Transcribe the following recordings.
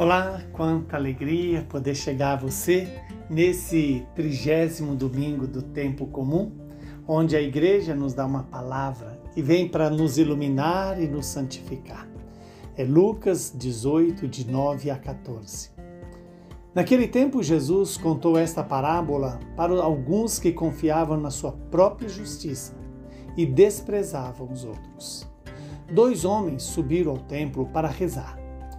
Olá, quanta alegria poder chegar a você nesse trigésimo domingo do tempo comum, onde a igreja nos dá uma palavra que vem para nos iluminar e nos santificar. É Lucas 18, de 9 a 14. Naquele tempo, Jesus contou esta parábola para alguns que confiavam na sua própria justiça e desprezavam os outros. Dois homens subiram ao templo para rezar.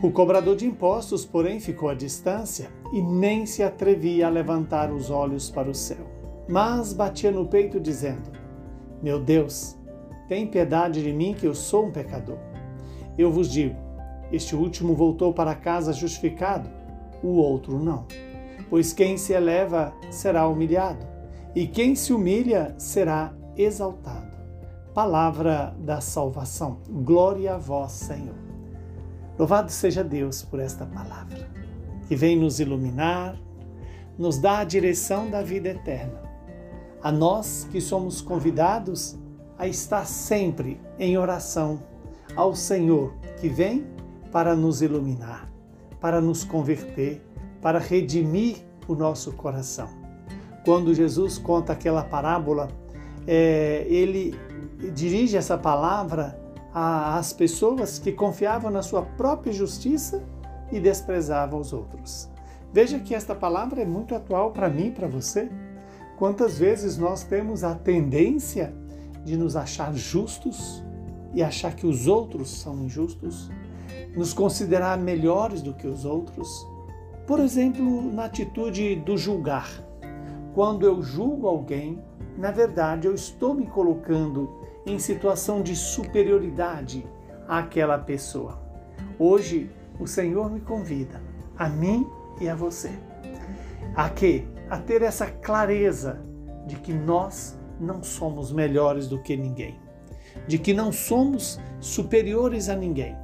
O cobrador de impostos, porém, ficou à distância e nem se atrevia a levantar os olhos para o céu, mas batia no peito, dizendo: Meu Deus, tem piedade de mim, que eu sou um pecador. Eu vos digo: este último voltou para casa justificado, o outro não. Pois quem se eleva será humilhado, e quem se humilha será exaltado. Palavra da salvação. Glória a vós, Senhor. Louvado seja Deus por esta palavra, que vem nos iluminar, nos dá a direção da vida eterna. A nós que somos convidados a estar sempre em oração ao Senhor, que vem para nos iluminar, para nos converter, para redimir o nosso coração. Quando Jesus conta aquela parábola, é, ele dirige essa palavra às pessoas que confiavam na sua própria justiça e desprezavam os outros. Veja que esta palavra é muito atual para mim e para você. Quantas vezes nós temos a tendência de nos achar justos e achar que os outros são injustos, nos considerar melhores do que os outros? Por exemplo, na atitude do julgar. Quando eu julgo alguém, na verdade eu estou me colocando em situação de superioridade àquela pessoa. Hoje, o Senhor me convida, a mim e a você, a quê? A ter essa clareza de que nós não somos melhores do que ninguém, de que não somos superiores a ninguém.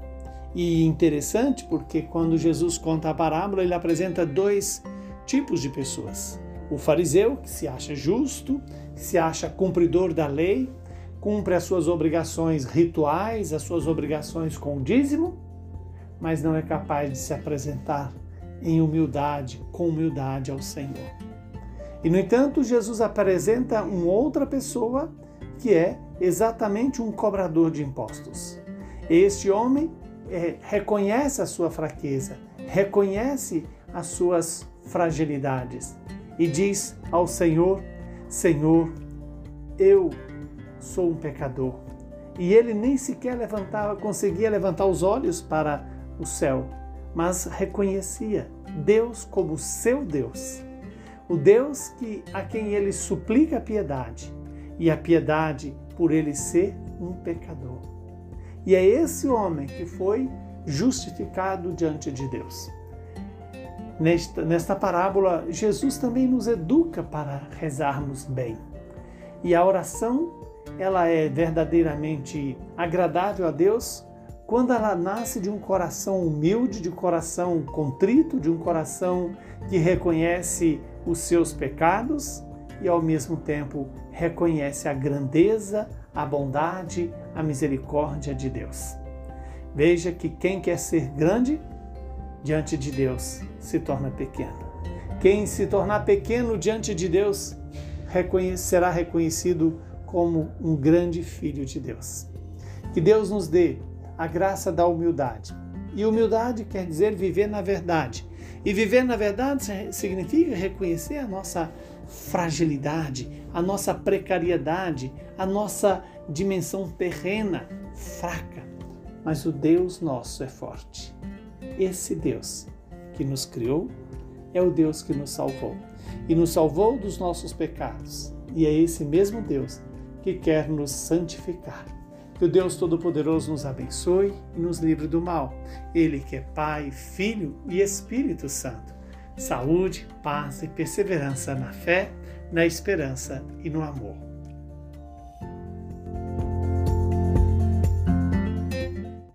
E interessante porque quando Jesus conta a parábola, ele apresenta dois tipos de pessoas. O fariseu, que se acha justo, que se acha cumpridor da lei, cumpre as suas obrigações rituais, as suas obrigações com o dízimo, mas não é capaz de se apresentar em humildade, com humildade ao Senhor. E no entanto, Jesus apresenta uma outra pessoa que é exatamente um cobrador de impostos. Este homem é, reconhece a sua fraqueza, reconhece as suas fragilidades e diz ao Senhor: Senhor, eu sou um pecador. E ele nem sequer levantava, conseguia levantar os olhos para o céu, mas reconhecia Deus como seu Deus. O Deus que a quem ele suplica piedade, e a piedade por ele ser um pecador. E é esse homem que foi justificado diante de Deus. Nesta, nesta parábola, Jesus também nos educa para rezarmos bem. E a oração ela é verdadeiramente agradável a Deus quando ela nasce de um coração humilde, de um coração contrito, de um coração que reconhece os seus pecados e ao mesmo tempo reconhece a grandeza, a bondade, a misericórdia de Deus. Veja que quem quer ser grande diante de Deus se torna pequeno. Quem se tornar pequeno diante de Deus será reconhecido como um grande filho de Deus. Que Deus nos dê a graça da humildade. E humildade quer dizer viver na verdade. E viver na verdade significa reconhecer a nossa fragilidade, a nossa precariedade, a nossa dimensão terrena fraca. Mas o Deus nosso é forte. Esse Deus que nos criou é o Deus que nos salvou e nos salvou dos nossos pecados. E é esse mesmo Deus que quer nos santificar. Que o Deus Todo-Poderoso nos abençoe e nos livre do mal. Ele que é Pai, Filho e Espírito Santo. saúde, paz e perseverança na fé, na esperança e no amor.